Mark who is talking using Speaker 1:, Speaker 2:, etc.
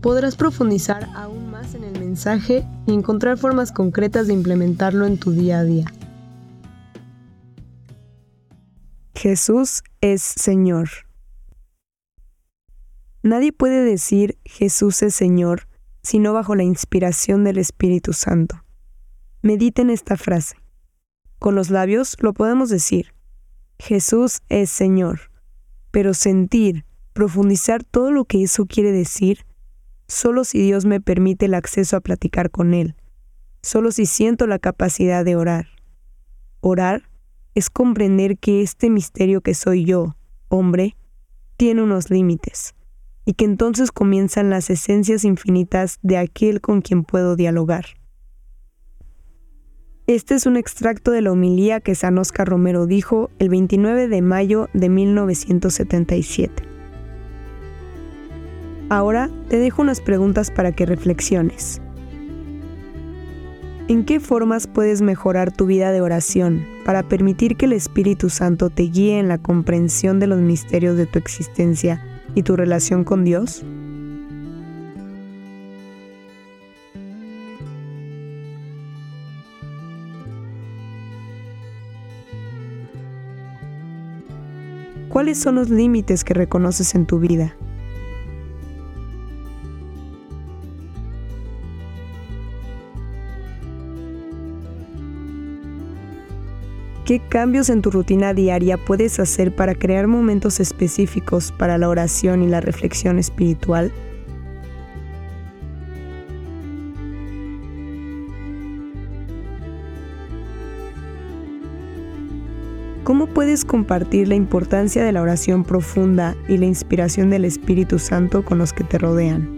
Speaker 1: podrás profundizar aún más en el mensaje y encontrar formas concretas de implementarlo en tu día a día.
Speaker 2: Jesús es Señor. Nadie puede decir Jesús es Señor sino bajo la inspiración del Espíritu Santo. Mediten esta frase. Con los labios lo podemos decir, Jesús es Señor, pero sentir, profundizar todo lo que eso quiere decir, solo si Dios me permite el acceso a platicar con Él, solo si siento la capacidad de orar. Orar es comprender que este misterio que soy yo, hombre, tiene unos límites, y que entonces comienzan las esencias infinitas de aquel con quien puedo dialogar. Este es un extracto de la homilía que San Oscar Romero dijo el 29 de mayo de 1977. Ahora te dejo unas preguntas para que reflexiones. ¿En qué formas puedes mejorar tu vida de oración para permitir que el Espíritu Santo te guíe en la comprensión de los misterios de tu existencia y tu relación con Dios? ¿Cuáles son los límites que reconoces en tu vida? ¿Qué cambios en tu rutina diaria puedes hacer para crear momentos específicos para la oración y la reflexión espiritual? ¿Cómo puedes compartir la importancia de la oración profunda y la inspiración del Espíritu Santo con los que te rodean?